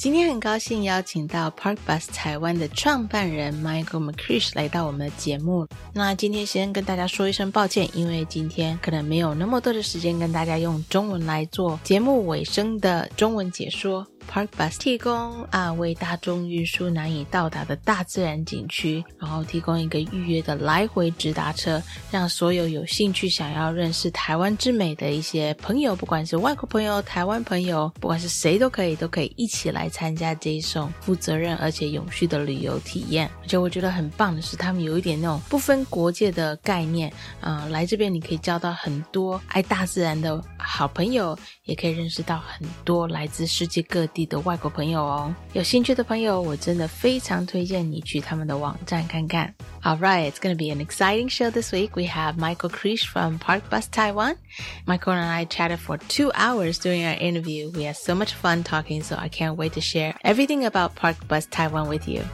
今天很高兴邀请到 Park Bus 台湾的创办人 Michael McCrish 来到我们的节目。那今天先跟大家说一声抱歉，因为今天可能没有那么多的时间跟大家用中文来做节目尾声的中文解说。Park Bus 提供啊为大众运输难以到达的大自然景区，然后提供一个预约的来回直达车，让所有有兴趣想要认识台湾之美的一些朋友，不管是外国朋友、台湾朋友，不管是谁都可以，都可以一起来参加这一种负责任而且永续的旅游体验。而且我觉得很棒的是，他们有一点那种不分国界的概念啊，来这边你可以交到很多爱大自然的好朋友，也可以认识到很多来自世界各地的外国朋友哦。有兴趣的朋友，我真的非常推荐你去他们的网站看看。All right, it's going to be an exciting show this week. We have Michael McCreesh from Parkbus Taiwan. Michael and I chatted for two hours during our interview. We had so much fun talking, so I can't wait to share everything about Parkbus Taiwan with you.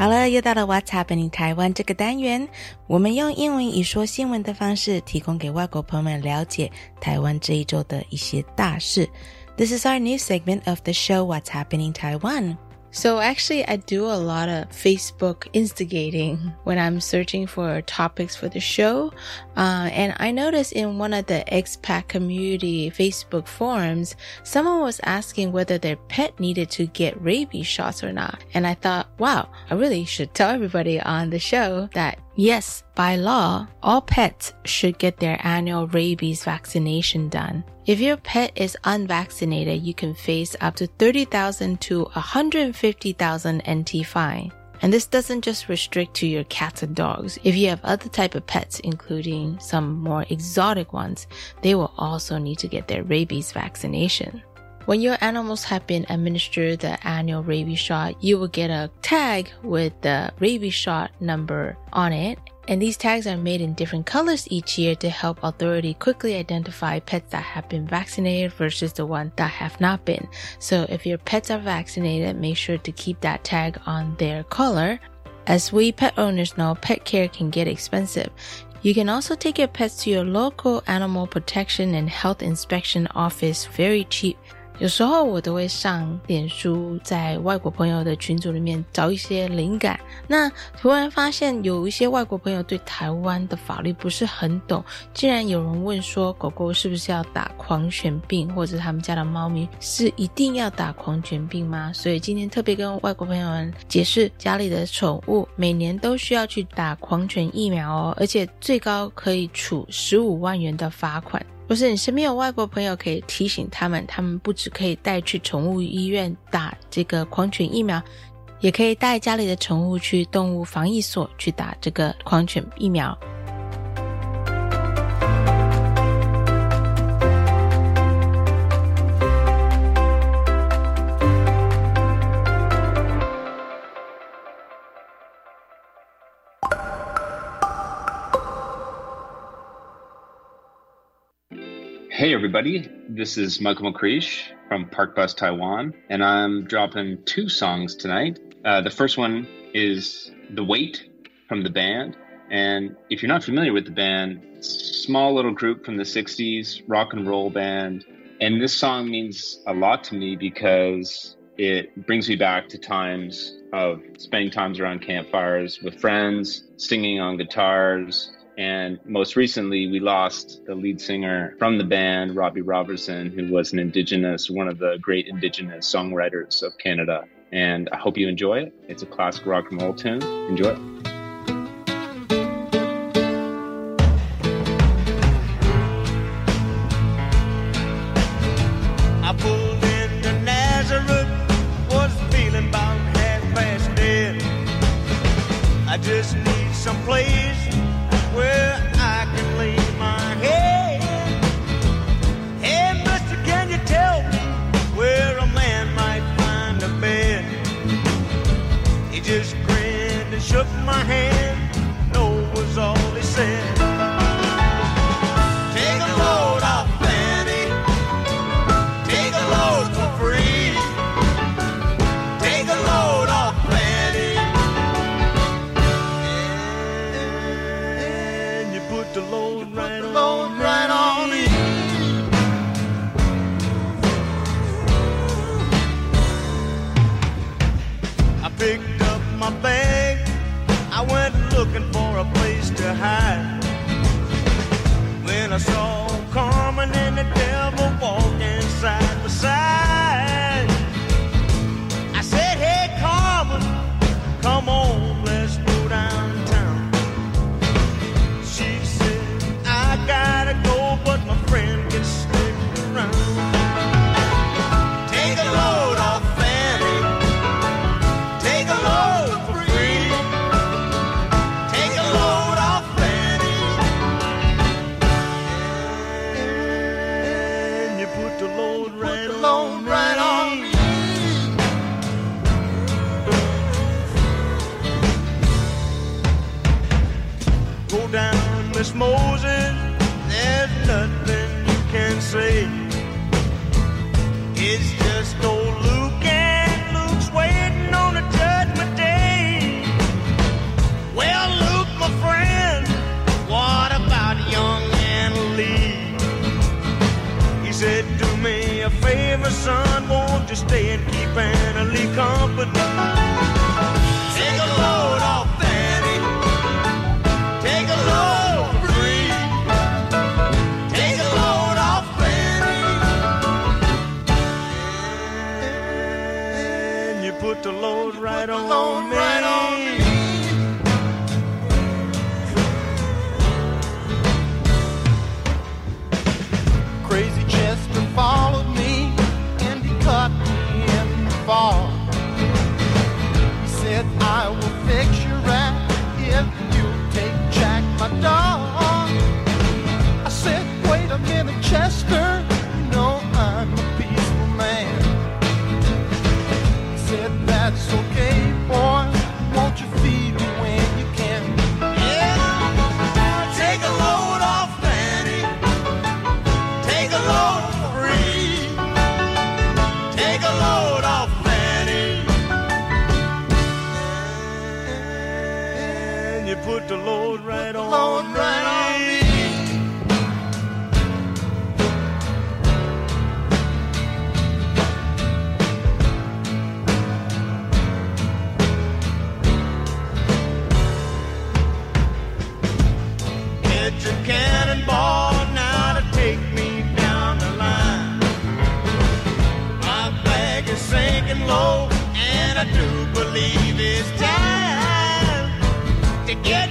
Hello，又到了 What's Happening 台湾这个单元，我们用英文以说新闻的方式，提供给外国朋友们了解台湾这一周的一些大事。This is our new segment of the show What's Happening Taiwan. So actually, I do a lot of Facebook instigating when I'm searching for topics for the show. Uh, and I noticed in one of the expat community Facebook forums, someone was asking whether their pet needed to get rabies shots or not. And I thought, wow, I really should tell everybody on the show that Yes, by law, all pets should get their annual rabies vaccination done. If your pet is unvaccinated, you can face up to 30,000 to 150,000 NT fine. And this doesn't just restrict to your cats and dogs. If you have other type of pets, including some more exotic ones, they will also need to get their rabies vaccination. When your animals have been administered the annual rabies shot, you will get a tag with the rabies shot number on it. And these tags are made in different colors each year to help authority quickly identify pets that have been vaccinated versus the ones that have not been. So if your pets are vaccinated, make sure to keep that tag on their collar. As we pet owners know, pet care can get expensive. You can also take your pets to your local animal protection and health inspection office very cheap 有时候我都会上脸书，在外国朋友的群组里面找一些灵感。那突然发现有一些外国朋友对台湾的法律不是很懂，竟然有人问说，狗狗是不是要打狂犬病，或者他们家的猫咪是一定要打狂犬病吗？所以今天特别跟外国朋友们解释，家里的宠物每年都需要去打狂犬疫苗哦，而且最高可以处十五万元的罚款。不是你身边有外国朋友，可以提醒他们，他们不只可以带去宠物医院打这个狂犬疫苗，也可以带家里的宠物去动物防疫所去打这个狂犬疫苗。Hey, everybody. This is Michael McCreesh from Parkbus Taiwan, and I'm dropping two songs tonight. Uh, the first one is The Weight from the band. And if you're not familiar with the band, small little group from the 60s, rock and roll band. And this song means a lot to me because It brings me back to times of spending times around campfires with friends, singing on guitars, and most recently, we lost the lead singer from the band, Robbie Robertson, who was an Indigenous, one of the great Indigenous songwriters of Canada. And I hope you enjoy it. It's a classic rock and roll tune. Enjoy it. put the Lord right, the on, me. right on a cannonball now to take me down the line. My flag is sinking low, and I do believe it's time get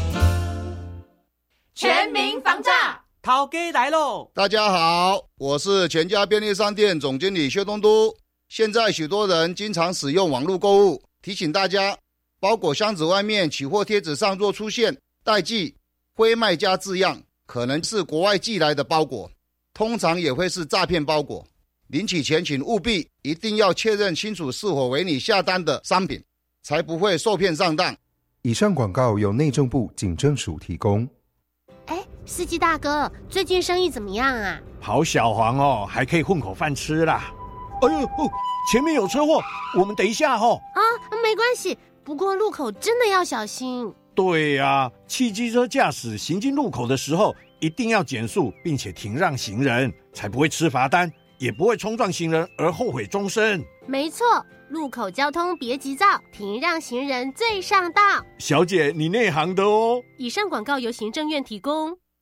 全民防诈，涛哥来喽！大家好，我是全家便利商店总经理薛东都。现在许多人经常使用网络购物，提醒大家，包裹箱子外面取货贴纸上若出现“代寄”“非卖家”字样，可能是国外寄来的包裹，通常也会是诈骗包裹。领取前请务必一定要确认清楚是否为你下单的商品，才不会受骗上当。以上广告由内政部警政署提供。哎，司机大哥，最近生意怎么样啊？跑小黄哦，还可以混口饭吃啦。哎呦，前面有车祸，我们等一下哦。啊，没关系，不过路口真的要小心。对呀，汽机车驾驶行经路口的时候，一定要减速，并且停让行人，才不会吃罚单，也不会冲撞行人而后悔终身。没错，路口交通别急躁，停让行人最上道。小姐，你内行的哦。以上广告由行政院提供。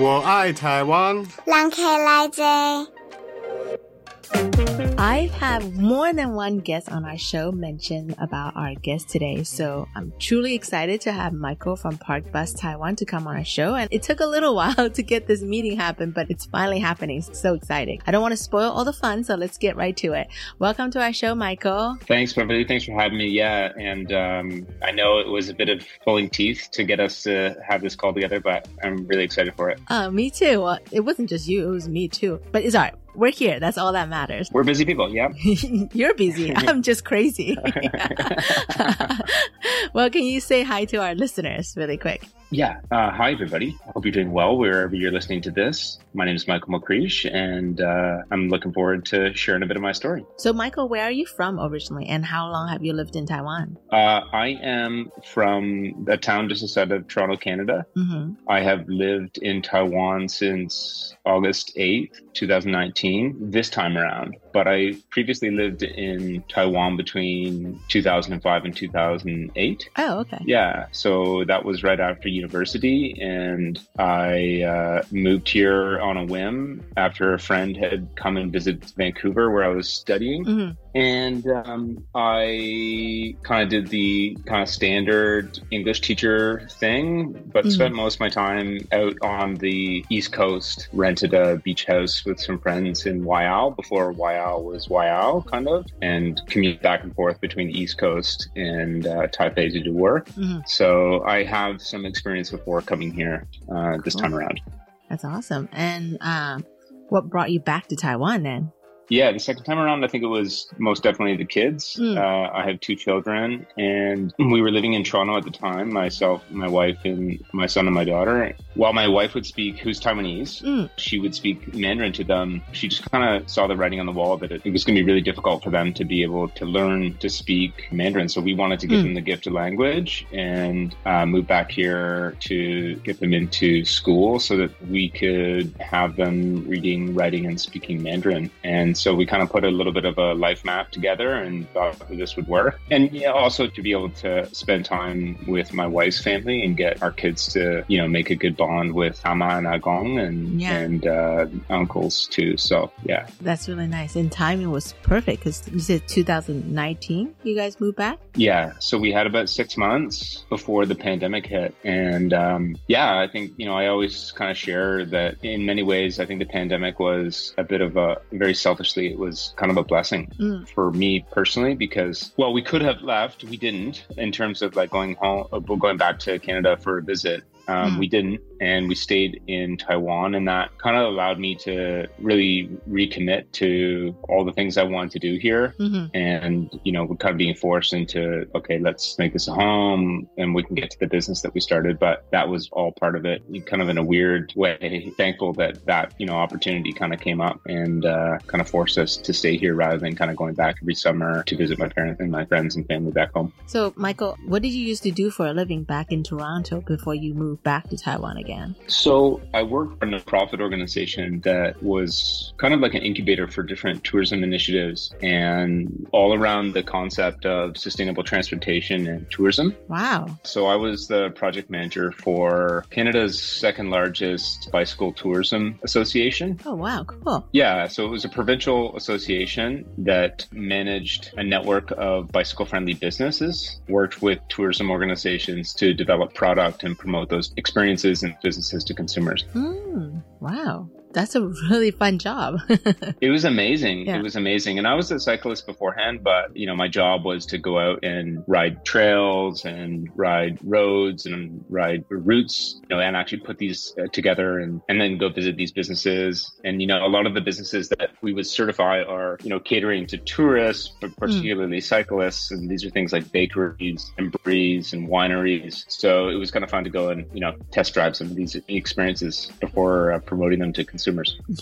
我爱台湾。兰开来者。I've had more than one guest on our show mention about our guest today, so I'm truly excited to have Michael from Parkbus Taiwan to come on our show. And it took a little while to get this meeting happen, but it's finally happening. So exciting. I don't want to spoil all the fun, so let's get right to it. Welcome to our show, Michael. Thanks, Beverly. Thanks for having me. Yeah, and um, I know it was a bit of pulling teeth to get us to have this call together, but I'm really excited for it. Uh, me too. Well, it wasn't just you, it was me too. But it's all right. We're here. That's all that matters. We're busy people, yeah. You're busy. I'm just crazy. well, can you say hi to our listeners really quick? Yeah. Uh, hi, everybody. I hope you're doing well wherever you're listening to this. My name is Michael McCreesh, and uh, I'm looking forward to sharing a bit of my story. So, Michael, where are you from originally, and how long have you lived in Taiwan? Uh, I am from a town just outside of Toronto, Canada. Mm-hmm. I have lived in Taiwan since August 8th, 2019, this time around. But I previously lived in Taiwan between 2005 and 2008. Oh, okay. Yeah, so that was right after university, and I uh, moved here on a whim after a friend had come and visited Vancouver where I was studying. Mm-hmm. And um, I kind of did the kind of standard English teacher thing, but Mhm. spent most of my time out on the East Coast, rented a beach house with some friends in Waiao before Was Waiao, kind of, and commute back and forth between the East Coast and uh, Taipei to do work. Mhm. So I have some experience before coming here uh, this time around. That's awesome. And um, what brought you back to Taiwan then? Yeah, the second time around, I think it was most definitely the kids. Mm. Uh, I have two children, and we were living in Toronto at the time. Myself, my wife, and my son and my daughter. While my wife would speak, who's Taiwanese, Mm. she would speak Mandarin to them. She just kind of saw the writing on the wall that it, it was going to be really difficult for them to be able to learn to speak Mandarin. So we wanted to give Mm. them the gift of language and uh, move back here to get them into school so that we could have them reading, writing, and speaking Mandarin. And so we kind of put a little bit of a life map together and thought this would work. And yeah, also to be able to spend time with my wife's family and get our kids to, you know, make a good bond with Ama and Agong and, Yeah. and uh, uncles too. So yeah. That's really nice. And timing was perfect because you said 2019 you guys moved back? Yeah, so we had about six months before the pandemic hit. And um, yeah, I think, you know, I always kind of share that in many ways, I think the pandemic was a bit of a, very selfishly, it was kind of a blessing Mm. for me personally because, well, we could have left. We didn't in terms of like going home, uh, going back to Canada for a visit. Um, Mm. We didn't, and we stayed in Taiwan, and that kind of allowed me to really recommit to all the things I wanted to do here Mm-hmm. and you know we're kind of being forced into okay let's make this a home and we can get to the business that we started but that was all part of it kind of in a weird way thankful that that you know opportunity kind of came up and uh, kind of forced us to stay here rather than kind of going back every summer to visit my parents and my friends and family back home So, Michael, what did you used to do for a living back in Toronto before you moved back to Taiwan again? So I worked for a nonprofit organization that was kind of like an incubator for different tourism initiatives and all around the concept of sustainable transportation and tourism. Wow. So I was the project manager for Canada's second largest bicycle tourism association. Oh, wow. Cool. Yeah, so it was a provincial association that managed a network of bicycle friendly businesses, worked with tourism organizations to develop product and promote those experiences and businesses to consumers. Mm, wow. That's a really fun job. It was amazing. Yeah. It was amazing. And I was a cyclist beforehand, but you know, my job was to go out and ride trails and ride roads and ride routes, you know, and actually put these uh, together and, and then go visit these businesses. And, you know, a lot of the businesses that we would certify are, you know, catering to tourists, but particularly cyclists. And these are things like bakeries and breweries and wineries. So it was kind of fun to go and, you know, test drive some of these experiences before uh, promoting them to consumers.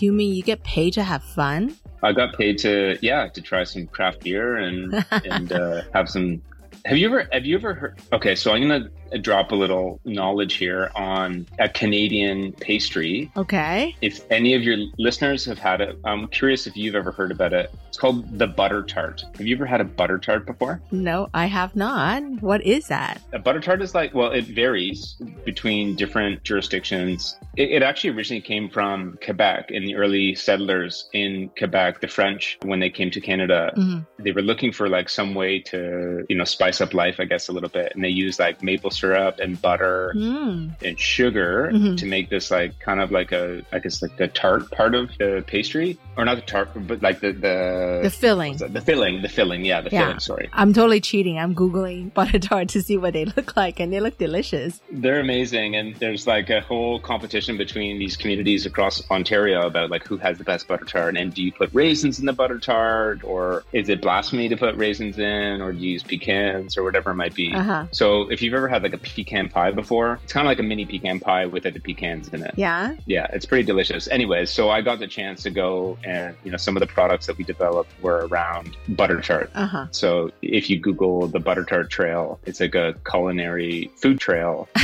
You mean you get paid to have fun? I got paid to yeah to try some craft beer and and uh, have some. Have you ever have you ever heard? Okay, so I'm gonna drop a little knowledge here on a Canadian pastry. Okay. If any of your listeners have had it, I'm curious if you've ever heard about it. It's called the butter tart. Have you ever had a butter tart before? No, I have not. What is that? A butter tart is like, well, it varies between different jurisdictions. It, it actually originally came from Quebec in the early settlers in Quebec, the French, when they came to Canada. Mhm. They were looking for like some way to, you know, spice up life, I guess, a little bit. And they used like maple syrup and butter Mm. and sugar Mhm. to make this like kind of like a, I guess like the tart part of the pastry, or not the tart, but like the the The filling. the filling, the filling, yeah, the Yeah. filling. Sorry. I'm totally cheating. I'm Googling butter tart to see what they look like, and they look delicious. They're amazing, and there's like a whole competition between these communities across Ontario about like who has the best butter tart, and do you put raisins in the butter tart, or is it blasphemy to put raisins in, or do you use pecans, or whatever it might be. Uh-huh. So if you've ever had like a pecan pie before, it's kind of like a mini pecan pie with the pecans in it. Yeah. Yeah, it's pretty delicious. Anyways, so I got the chance to go and, you know, some of the products that we developed were around butter tart. Uh huh. So if you Google the butter tart trail, it's like a culinary food trail.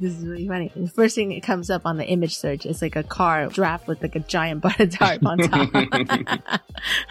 this is really funny. The first thing that comes up on the image search is like a car draft with like a giant butter tart on top.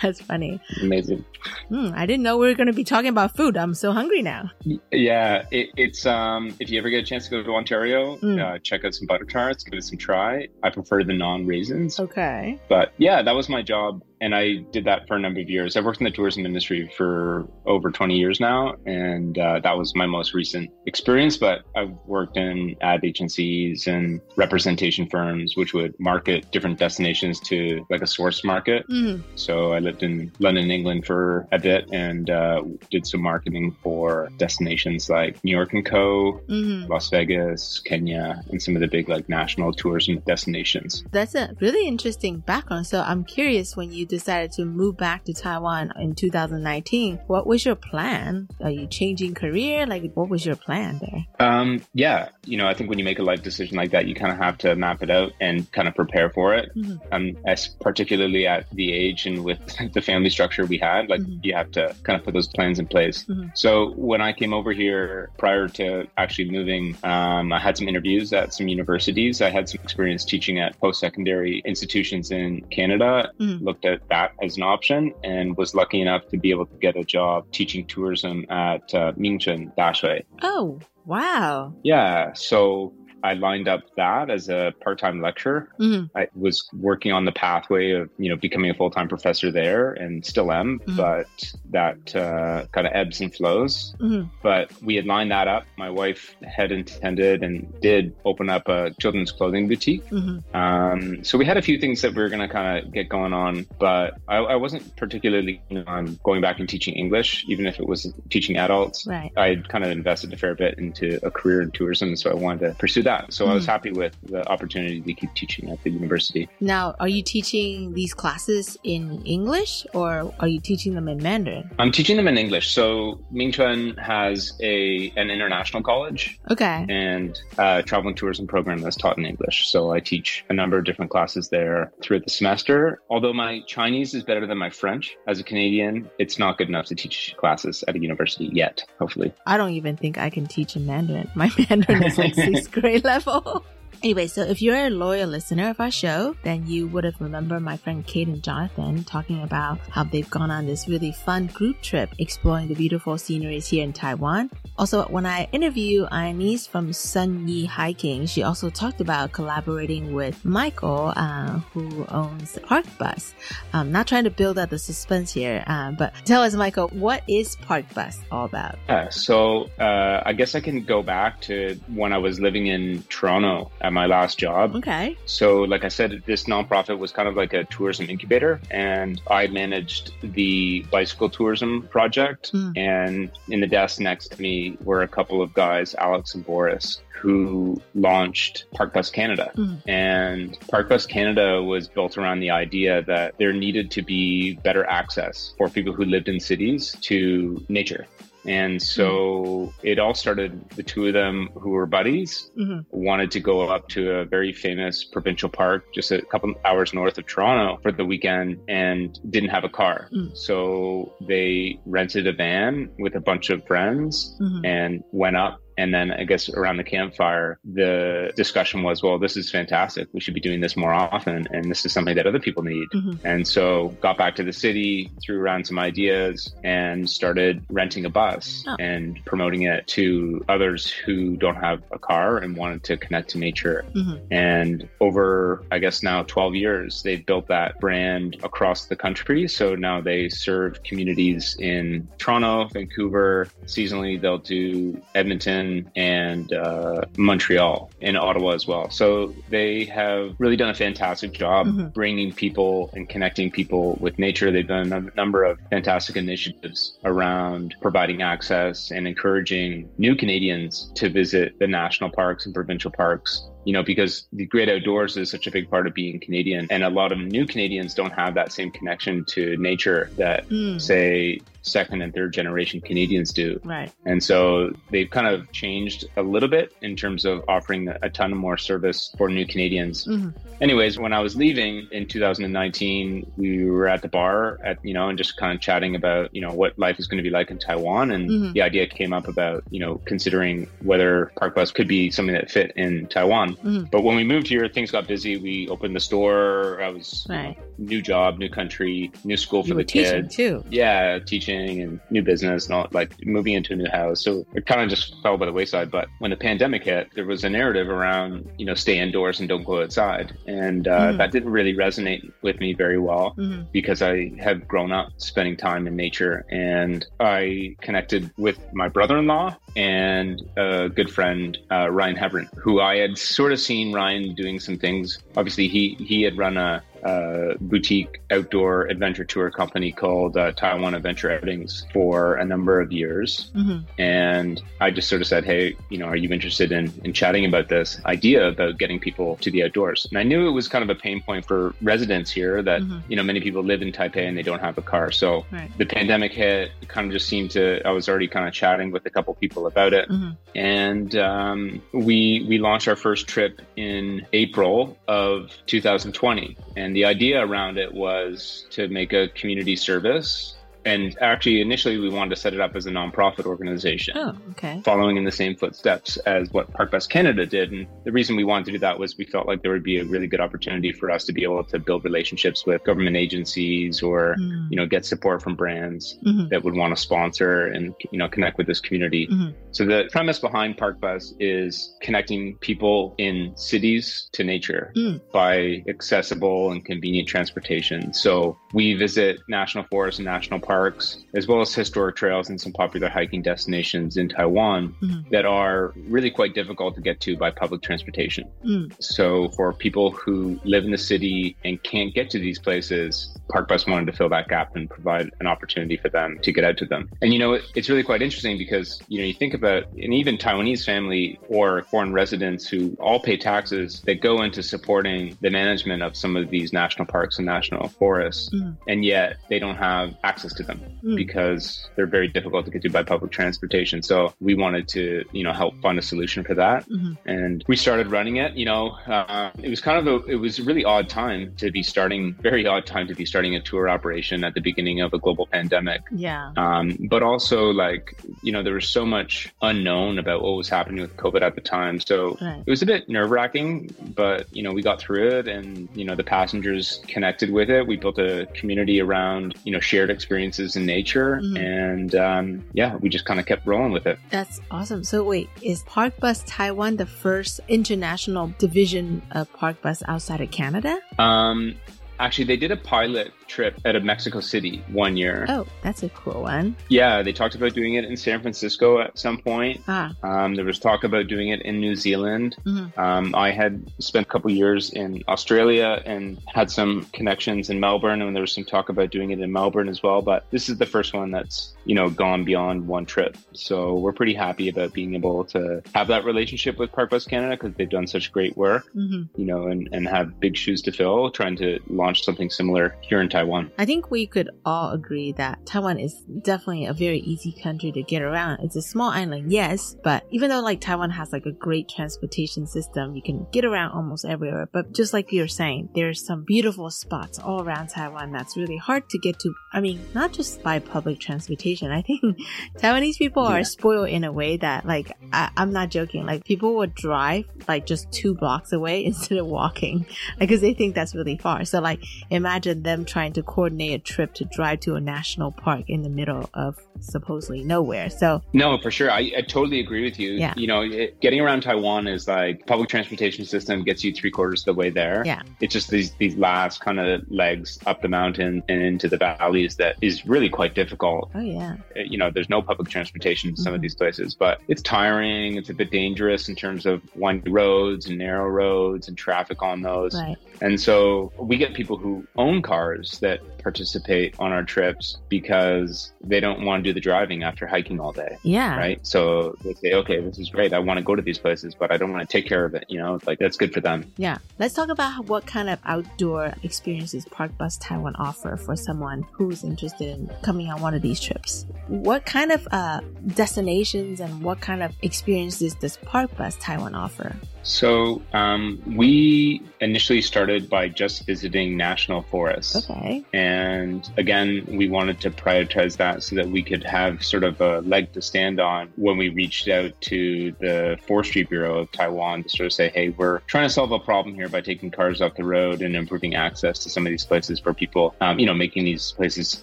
That's funny. Amazing. Hmm, I didn't know we were going to be talking about food. I'm so hungry now. Yeah, it, it's um if you ever get a chance to go to Ontario, Mm. uh, check out some butter tarts, give it some try. I prefer the non raisins. Okay. But yeah, that was my job. And I did that for a number of years. I've worked in the tourism industry for over 20 years now. And uh, that was my most recent experience. But I've worked in ad agencies and representation firms, which would market different destinations to like a source market. Mm. So I lived in London, England for a bit and uh, did some marketing for destinations like New York and Co., Mhm. Las Vegas, Kenya, and some of the big like national tourism destinations. That's a really interesting background. So I'm curious when you decided to move back to Taiwan in 2019, what was your plan? Are you changing career? Like, what was your plan there? Um, yeah, you know, I think when you make a life decision like that, you kind of have to map it out and kind of prepare for it. Mhm. Um, as particularly at the age and with the family structure we had, like you have to kind of put those plans in place. Mhm. So when I came over here prior to actually moving, um, I had some interviews at some universities. I had some experience teaching at post-secondary institutions in Canada. Mhm. Looked at at that as an option and was lucky enough to be able to get a job teaching tourism at uh, Mingchuan Daxue. Oh, wow. Yeah. So I lined up that as a part-time lecturer. Mhm. I was working on the pathway of, you know, becoming a full-time professor there and still am, Mhm. but that uh, kind of ebbs and flows. Mhm. But we had lined that up. My wife had intended and did open up a children's clothing boutique. Mhm. Um, so we had a few things that we were going to kind of get going on, but I, I wasn't particularly on going back and teaching English, even if it was teaching adults. Right. I kind of invested a fair bit into a career in tourism, so I wanted to pursue that. So I was Mhm. happy with the opportunity to keep teaching at the university. Now, are you teaching these classes in English or are you teaching them in Mandarin? I'm teaching them in English. So Mingchuan has a an international college Okay. and a travel and tourism program that's taught in English. So I teach a number of different classes there throughout the semester. Although my Chinese is better than my French as a Canadian, it's not good enough to teach classes at a university yet, hopefully. I don't even think I can teach in Mandarin. My Mandarin is like sixth grade level. Anyway, so if you're a loyal listener of our show, then you would have remembered my friend Kate and Jonathan talking about how they've gone on this really fun group trip exploring the beautiful sceneries here in Taiwan. Also, when I interviewed Ionese from Sun Yi Hiking, she also talked about collaborating with Michael, uh, who owns Park Bus. I'm not trying to build up the suspense here, uh, but tell us, Michael, what is Parkbus all about? Yeah, so uh, I guess I can go back to when I was living in Toronto my last job. Okay. So, like I said, this nonprofit was kind of like a tourism incubator, and I managed the bicycle tourism project. Mm. And in the desk next to me were a couple of guys, Alex and Boris, who launched Parkbus Canada. Mm. And Parkbus Canada was built around the idea that there needed to be better access for people who lived in cities to nature. And so it all started, the two of them who were buddies Mhm. wanted to go up to a very famous provincial park just a couple hours north of Toronto for the weekend and didn't have a car. Mm. So they rented a van with a bunch of friends Mhm. and went up. And then I guess around the campfire, the discussion was, well, this is fantastic. We should be doing this more often. And this is something that other people need. Mhm. And so got back to the city, threw around some ideas and started renting a bus Oh. and promoting it to others who don't have a car and wanted to connect to nature. Mhm. And over, I guess now 12 years, they've built that brand across the country. So now they serve communities in Toronto, Vancouver. Seasonally, they'll do Edmonton and uh, Montreal and Ottawa as well. So they have really done a fantastic job Mhm. bringing people and connecting people with nature. They've done a number of fantastic initiatives around providing access and encouraging new Canadians to visit the national parks and provincial parks you know, because the great outdoors is such a big part of being Canadian. And a lot of new Canadians don't have that same connection to nature that, Mm. say, second and third generation Canadians do. Right. And so they've kind of changed a little bit in terms of offering a ton more service for new Canadians. Mhm. Anyways, when I was leaving in 2019, we were at the bar at, you know, and just kind of chatting about, you know, what life is going to be like in Taiwan. And Mhm. the idea came up about, you know, considering whether Parkbus could be something that fit in Taiwan. Mhm. But when we moved here, things got busy. We opened the store. I was Right. new job, new country, new school for You the teaching kids. too. Yeah, teaching and new business and all like moving into a new house. So it kind of just fell by the wayside. But when the pandemic hit, there was a narrative around, you know, stay indoors and don't go outside. And uh, Mhm. that didn't really resonate with me very well Mhm. because I have grown up spending time in nature and I connected with my brother-in-law and a good friend, uh, Ryan Hebron, who I had sort of seen Ryan doing some things. Obviously, he, he had run a, a boutique outdoor adventure tour company called uh, Taiwan Adventure Outings for a number of years. Mhm. And I just sort of said, Hey, you know, are you interested in, in chatting about this idea about getting people to the outdoors? And I knew it was kind of a pain point for residents here that, Mhm. you know, many people live in Taipei and they don't have a car. So Right. the pandemic hit, it kind of just seemed to, I was already kind of chatting with a couple people about it. Mhm. And um, we, we launched our first trip in April of 2020. And the idea around it was to make a community service And actually, initially, we wanted to set it up as a nonprofit organization. Oh, okay. Following in the same footsteps as what Parkbus Canada did. And the reason we wanted to do that was we felt like there would be a really good opportunity for us to be able to build relationships with government agencies or, Mm. you know, get support from brands Mhm. that would want to sponsor and, you know, connect with this community. Mhm. So the premise behind Parkbus is connecting people in cities to nature Mm. by accessible and convenient transportation. So we visit national forests and national parks, as well as historic trails and some popular hiking destinations in Taiwan Mhm. that are really quite difficult to get to by public transportation. Mm. So for people who live in the city and can't get to these places, Parkbus wanted to fill that gap and provide an opportunity for them to get out to them. And you know, it, it's really quite interesting because you know you think about an even Taiwanese family or foreign residents who all pay taxes that go into supporting the management of some of these national parks and national forests, Mm. And yet they don't have access to them Mm. because they're very difficult to get to by public transportation. So we wanted to you know help find a solution for that Mhm. and we started running it. You know, uh, it was kind of a it was a really odd time to be starting, very odd time to be starting a tour operation at the beginning of a global pandemic. Yeah. Um, but also, like you know, there was so much unknown about what was happening with COVID at the time, so Right. it was a bit nerve wracking. But you know, we got through it, and you know, the passengers connected with it. We built a community around you know shared experiences in nature, Mhm. and um, yeah, we just kind of kept rolling with it. That's awesome. So wait, is Parkbus Taiwan the first international division of Parkbus outside of Canada? Um, actually, they did a pilot trip out of Mexico City one year. Oh, that's a cool one. Yeah, they talked about doing it in San Francisco at some point. Ah. Um, there was talk about doing it in New Zealand. Mhm. Um, I had spent a couple years in Australia and had some connections in Melbourne, and there was some talk about doing it in Melbourne as well. But this is the first one that's you know gone beyond one trip, so we're pretty happy about being able to have that relationship with Parkbus Canada because they've done such great work Mhm. you know, and, and have big shoes to fill trying to launch something similar here in Taiwan. I think we could all agree that Taiwan is definitely a very easy country to get around. It's a small island, yes, but even though like Taiwan has like a great transportation system, you can get around almost everywhere. But just like you're saying, there's some beautiful spots all around Taiwan that's really hard to get to. I mean, not just by public transportation. I think Taiwanese people Yeah. are spoiled in a way that like I, I'm not joking. Like people would drive like just two blocks away instead of walking because they think that's really far. So like imagine them trying to coordinate a trip to drive to a national park in the middle of supposedly nowhere. So No, for sure. I, I totally agree with you. Yeah. You know, it, getting around Taiwan is like public transportation system gets you three quarters of the way there. Yeah. It's just these these last kind of legs up the mountain and into the valleys that is really quite difficult. oh yeah. Uh, You know, there's no public transportation in some Mhm. of these places, but it's tiring. It's a bit dangerous in terms of windy roads and narrow roads and traffic on those. Right. And so we get people who own cars that participate on our trips because they don't want to do the driving after hiking all day. Yeah. Right. So they say, okay, this is great. I want to go to these places, but I don't want to take care of it. You know, like that's good for them. Yeah. Let's talk about what kind of outdoor experiences Parkbus Taiwan offer for someone who's interested in coming on one of these trips. What kind of uh, destinations and what kind of experiences does Parkbus Taiwan offer? So um, we initially started by just visiting national forests. Okay. And again, we wanted to prioritize that so that we could have sort of a leg to stand on when we reached out to the Forestry Bureau of Taiwan to sort of say, hey, we're trying to solve a problem here by taking cars off the road and improving access to some of these places for people, um, you know, making these places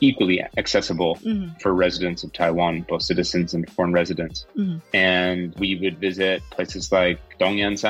equally accessible Mhm. for residents of Taiwan, both citizens and foreign residents. Mhm. And we would visit places like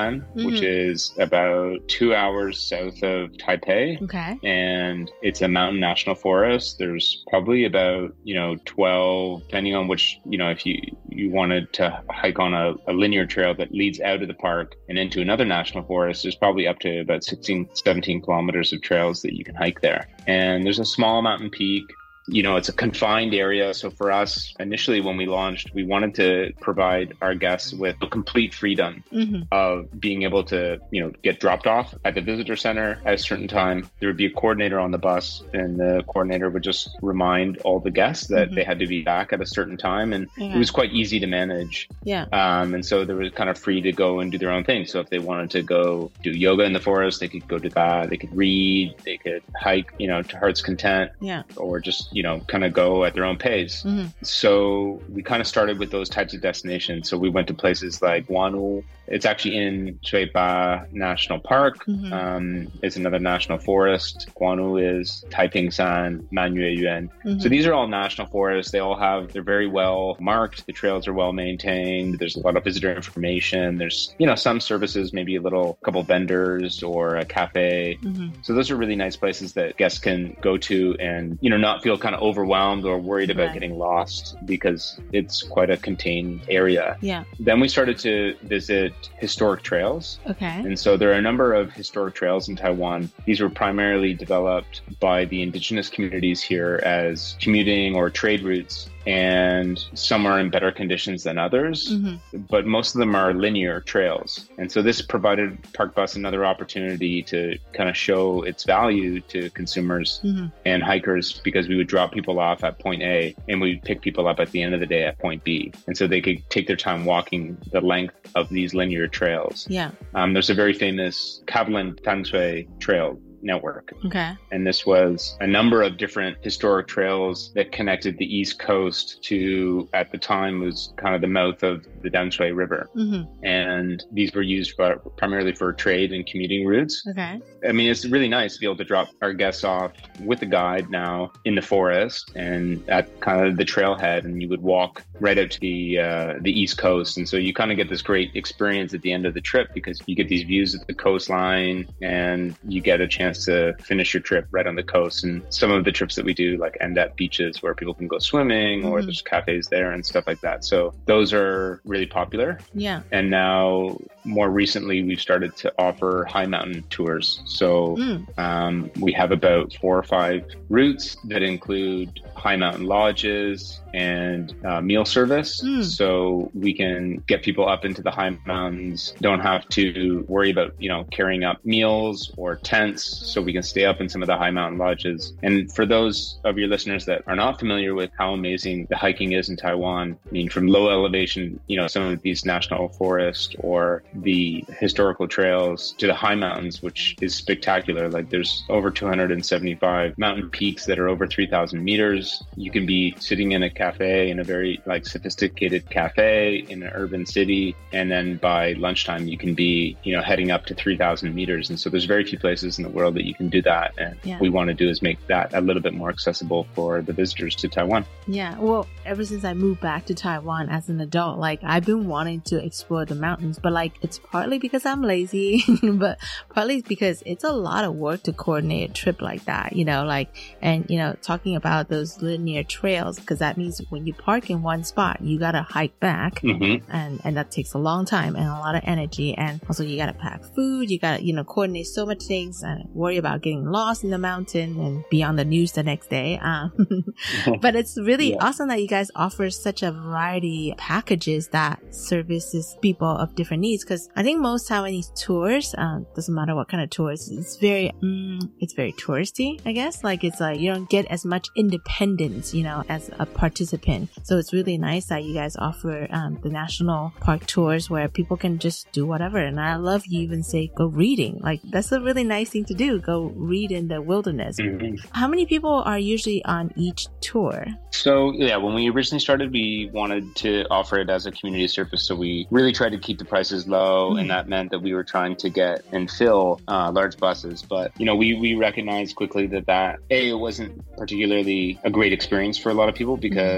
Dongyanshan, which Mhm. is about two hours south of Taipei Okay. and it's a mountain national forest. There's probably about you know twelve, depending on which you know if you you wanted to hike on a, a linear trail that leads out of the park and into another national forest. There's probably up to about 16, 17 kilometers of trails that you can hike there. And there's a small mountain peak you know, it's a confined area. So for us, initially when we launched, we wanted to provide our guests with a complete freedom Mhm. of being able to, you know, get dropped off at the visitor center at a certain time. There would be a coordinator on the bus, and the coordinator would just remind all the guests that Mhm. they had to be back at a certain time, and Yeah. it was quite easy to manage. Yeah. Um, and so they were kind of free to go and do their own thing. So if they wanted to go do yoga in the forest, they could go do that. They could read, they could hike, you know, to heart's content Yeah. or just you know, kind of go at their own pace. Mm-hmm. So we kind of started with those types of destinations. So we went to places like Guanwu. It's actually in Shei-Pa National Park. Mhm. Um, it's another national forest. Guanwu is Taipingshan, Manyue Yuan. Mhm. So these are all national forests. They all have, they're very well marked. The trails are well maintained. There's a lot of visitor information. There's, you know, some services, maybe a little couple vendors or a cafe. Mhm. So those are really nice places that guests can go to and, you know, not feel kind of overwhelmed or worried about Right. getting lost because it's quite a contained area. Yeah. Then we started to visit historic trails. Okay. And so there are a number of historic trails in Taiwan. These were primarily developed by the indigenous communities here as commuting or trade routes. And some are in better conditions than others, Mhm. but most of them are linear trails. And so this provided Parkbus another opportunity to kind of show its value to consumers Mhm. and hikers because we would drop people off at point A and we'd pick people up at the end of the day at point B. And so they could take their time walking the length of these linear trails. Yeah. Um, there's a very famous Kavalan Tanshui trail network. Okay. And this was a number of different historic trails that connected the East Coast to, at the time, was kind of the mouth of the Danshui River. Mm-hmm. And these were used for, primarily for trade and commuting routes. Okay. I mean, it's really nice to be able to drop our guests off with a guide now in the forest and at kind of the trailhead, and you would walk right out to the uh, the east coast, and so you kind of get this great experience at the end of the trip because you get these views of the coastline, and you get a chance to finish your trip right on the coast. And some of the trips that we do, like end at beaches where people can go swimming, or Mhm. there's cafes there and stuff like that. So those are really popular. Yeah. And now, more recently, we've started to offer high mountain tours. So Mm. um, we have about four or five routes that include high mountain lodges and uh, meal service. Mm. So we can get people up into the high mountains, don't have to worry about, you know, carrying up meals or tents. So we can stay up in some of the high mountain lodges. And for those of your listeners that are not familiar with how amazing the hiking is in Taiwan, I mean, from low elevation, you know, some of these national forests or the historical trails to the high mountains, which is spectacular. Like there's over 275 mountain peaks that are over 3,000 meters. You can be sitting in a cafe in a very like sophisticated cafe in an urban city. And then by lunchtime, you can be, you know, heading up to 3,000 meters. And so there's very few places in the world that you can do that. And Yeah. we want to do is make that a little bit more accessible for the visitors to Taiwan. Yeah, well, ever since I moved back to Taiwan as an adult, like I've been wanting to explore the mountains, but like it's partly because I'm lazy, but partly because it's a lot of work to coordinate a trip like that, you know, like, and you know, talking about those linear trails, because that means when you park in one spot, you gotta hike back. Mm-hmm. And, and that takes a long time and a lot of energy. And also you gotta pack food, you gotta, you know, coordinate so much things and worry about getting lost in the mountain and be on the news the next day. Um, but it's really Yeah. awesome that you guys offer such a variety of packages that services people of different needs. Cause I think most Taiwanese tours, um, doesn't matter what kind of tours, it's very, mm, it's very touristy, I guess. Like it's like you don't get as much independence, you know, as a participant. So it's really nice that you guys offer, um, the national park tours where people can just do whatever. And I love you even say go reading. Like that's a really nice thing to do. Go read in the wilderness. Mhm. How many people are usually on each tour? So yeah, when we originally started, we wanted to offer it as a community service. So we really tried to keep the prices low, and that meant that we were trying to get and fill uh, large buses. But you know, we we recognized quickly that that a it wasn't particularly a great experience for a lot of people because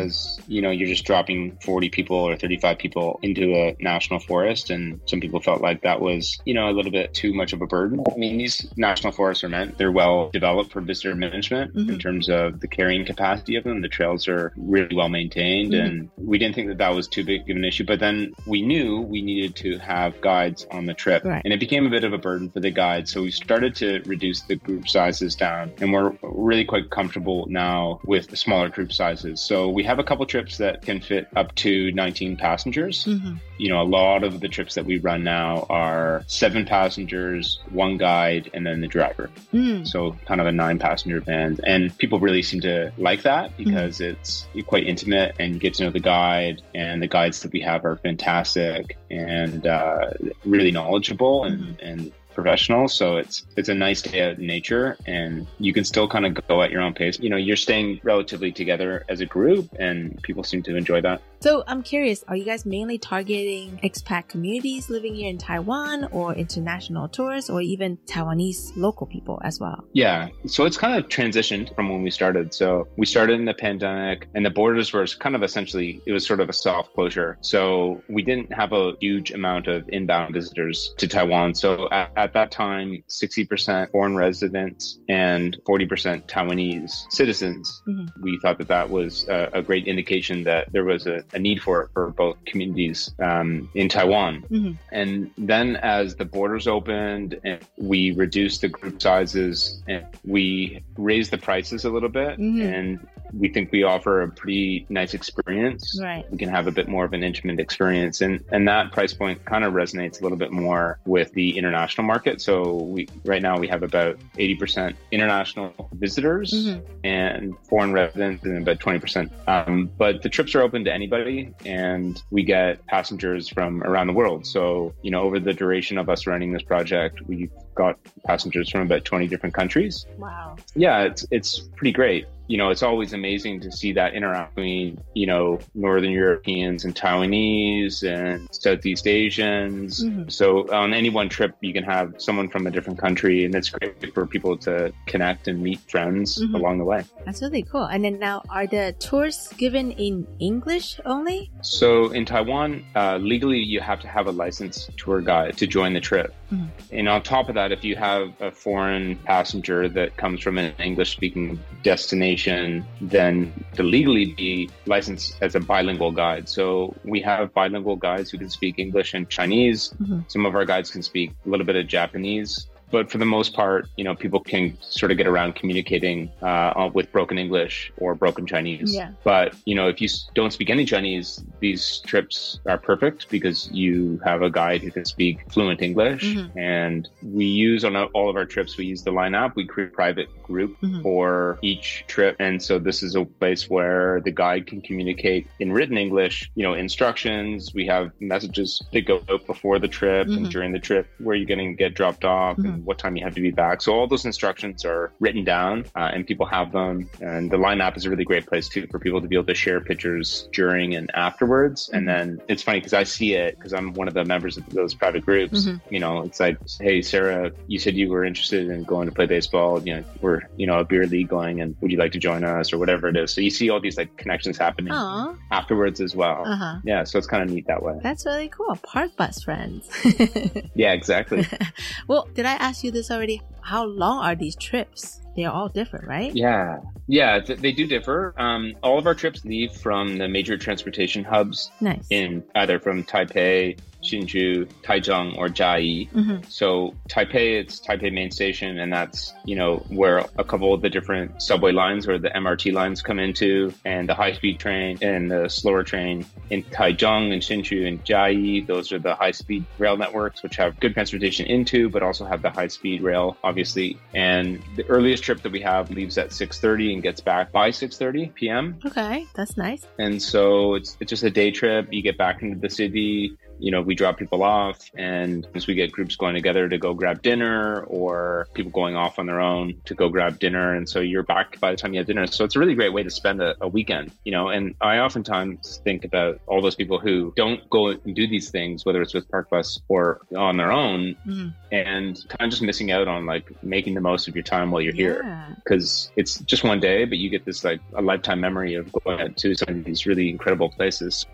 you know you're just dropping 40 people or 35 people into a national forest, and some people felt like that was you know a little bit too much of a burden. I mean, these national forests are meant they're well developed for visitor management in Mhm. terms of the carrying capacity of them. The trails are really well maintained, Mhm. and we didn't think that that was too big of an issue. But then we knew we needed to have guides on the trip, Right. and it became a bit of a burden for the guides. So we started to reduce the group sizes down, and we're really quite comfortable now with smaller group sizes. So we have a couple trips that can fit up to 19 passengers Mm-hmm. you know, a lot of the trips that we run now are seven passengers, one guide, and then the driver. Mm. So kind of a nine passenger band. And people really seem to like that because it's quite intimate and you get to know the guide and the guides that we have are fantastic and uh, really knowledgeable and, and professional. So it's it's a nice day out in nature, and you can still kind of go at your own pace. You know, you're staying relatively together as a group, and people seem to enjoy that. So I'm curious, are you guys mainly targeting expat communities living here in Taiwan, or international tourists, or even Taiwanese local people as well? Yeah, so it's kind of transitioned from when we started. So we started in the pandemic, and the borders were kind of essentially it was sort of a soft closure. So we didn't have a huge amount of inbound visitors to Taiwan. So at, at that time, 60% foreign residents and 40% Taiwanese citizens. Mm-hmm. We thought that that was a, a great indication that there was a, a, need for it for both communities um, in Taiwan. Mm-hmm. And then as the borders opened and we reduced the group sizes and we raised the prices a little bit mm-hmm. and we think we offer a pretty nice experience. Right. We can have a bit more of an intimate experience, and and that price point kind of resonates a little bit more with the international market. So we right now we have about eighty percent international visitors mm-hmm. and foreign residents, and about twenty percent. Um, but the trips are open to anybody, and we get passengers from around the world. So you know, over the duration of us running this project, we've got passengers from about twenty different countries. Wow. Yeah, it's it's pretty great you know, it's always amazing to see that interact between, you know, Northern Europeans and Taiwanese and Southeast Asians. Mm-hmm. So on any one trip, you can have someone from a different country, and it's great for people to connect and meet friends Mhm. along the way. That's really cool. And then now, are the tours given in English only? So in Taiwan, uh, legally, you have to have a licensed tour guide to join the trip. Mhm. And on top of that, if you have a foreign passenger that comes from an English speaking destination, then to legally be licensed as a bilingual guide. So we have bilingual guides who can speak English and Chinese. Mhm. Some of our guides can speak a little bit of Japanese. But for the most part, you know, people can sort of get around communicating uh, with broken English or broken Chinese. Yeah. But you know, if you don't speak any Chinese, these trips are perfect because you have a guide who can speak fluent English. Mhm. And we use on all of our trips, we use the line app. We create a private group Mhm. for each trip, and so this is a place where the guide can communicate in written English. You know, instructions. We have messages that go out before the trip Mhm. and during the trip where you're going to get dropped off Mhm. and what time you have to be back. So all those instructions are written down, uh, and people have them. And the Line app is a really great place too for people to be able to share pictures during and afterwards. And then it's funny because I see it because I'm one of the members of those private groups. Mhm. You know, it's like, hey, Sarah, you said you were interested in going to play baseball. You know, we're you know a beer league going, and would you like to join us or whatever it is? So you see all these like connections happening Aw. afterwards as well. Uh-huh. Yeah, so it's kind of neat that way. That's really cool. Parkbus friends. Yeah, exactly. well, did I ask you this already? How long are these trips? They're all different, right? Yeah, yeah, th- they do differ. Um, all of our trips leave from the major transportation hubs Nice. in either from Taipei, Hsinchu, Taichung, or Jiayi. Mhm. So Taipei, it's Taipei main station, and that's you know where a couple of the different subway lines or the MRT lines come into, and the high speed train and the slower train in Taichung and Hsinchu and Jiayi. Those are the high speed rail networks, which have good transportation into, but also have the high speed rail, obviously. And the earliest trip that we have leaves at 6:30 and gets back by 6:30 p.m. Okay, that's nice. And so it's it's just a day trip. You get back into the city. You know, we drop people off, and as we get groups going together to go grab dinner, or people going off on their own to go grab dinner, and so you're back by the time you have dinner. So it's a really great way to spend a, a weekend. You know, and I oftentimes think about all those people who don't go and do these things, whether it's with Parkbus or on their own, Mhm. and kind of just missing out on like making the most of your time while you're here because it's just one day, but you get this like a lifetime memory of going out to some of these really incredible places.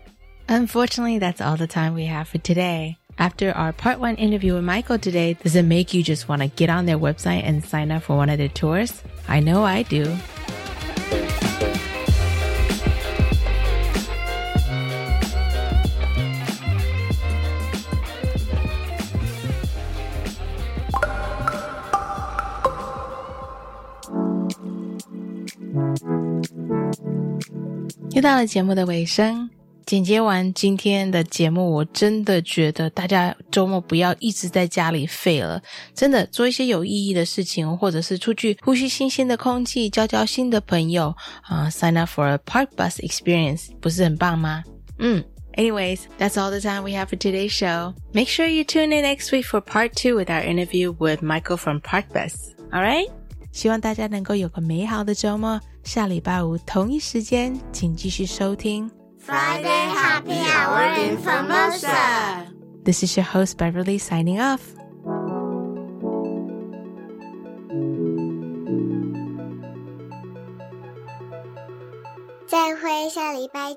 Unfortunately, that's all the time we have for today. After our part one interview with Michael today, does it make you just want to get on their website and sign up for one of their tours? I know I do.又到了节目的尾声， 剪接完今天的节目，我真的觉得大家周末不要一直在家里废了，真的做一些有意义的事情，或者是出去呼吸新鲜的空气，交交新的朋友啊。Sign up for a park bus experience，不是很棒吗？嗯，Anyways，that's all the time we have for today's show. Make sure you tune in next week for part two with our interview with Michael from Park Bus. Alright，希望大家能够有个美好的周末。下礼拜五同一时间，请继续收听。Friday Happy Hour in Formosa. This is your host, Beverly, signing off.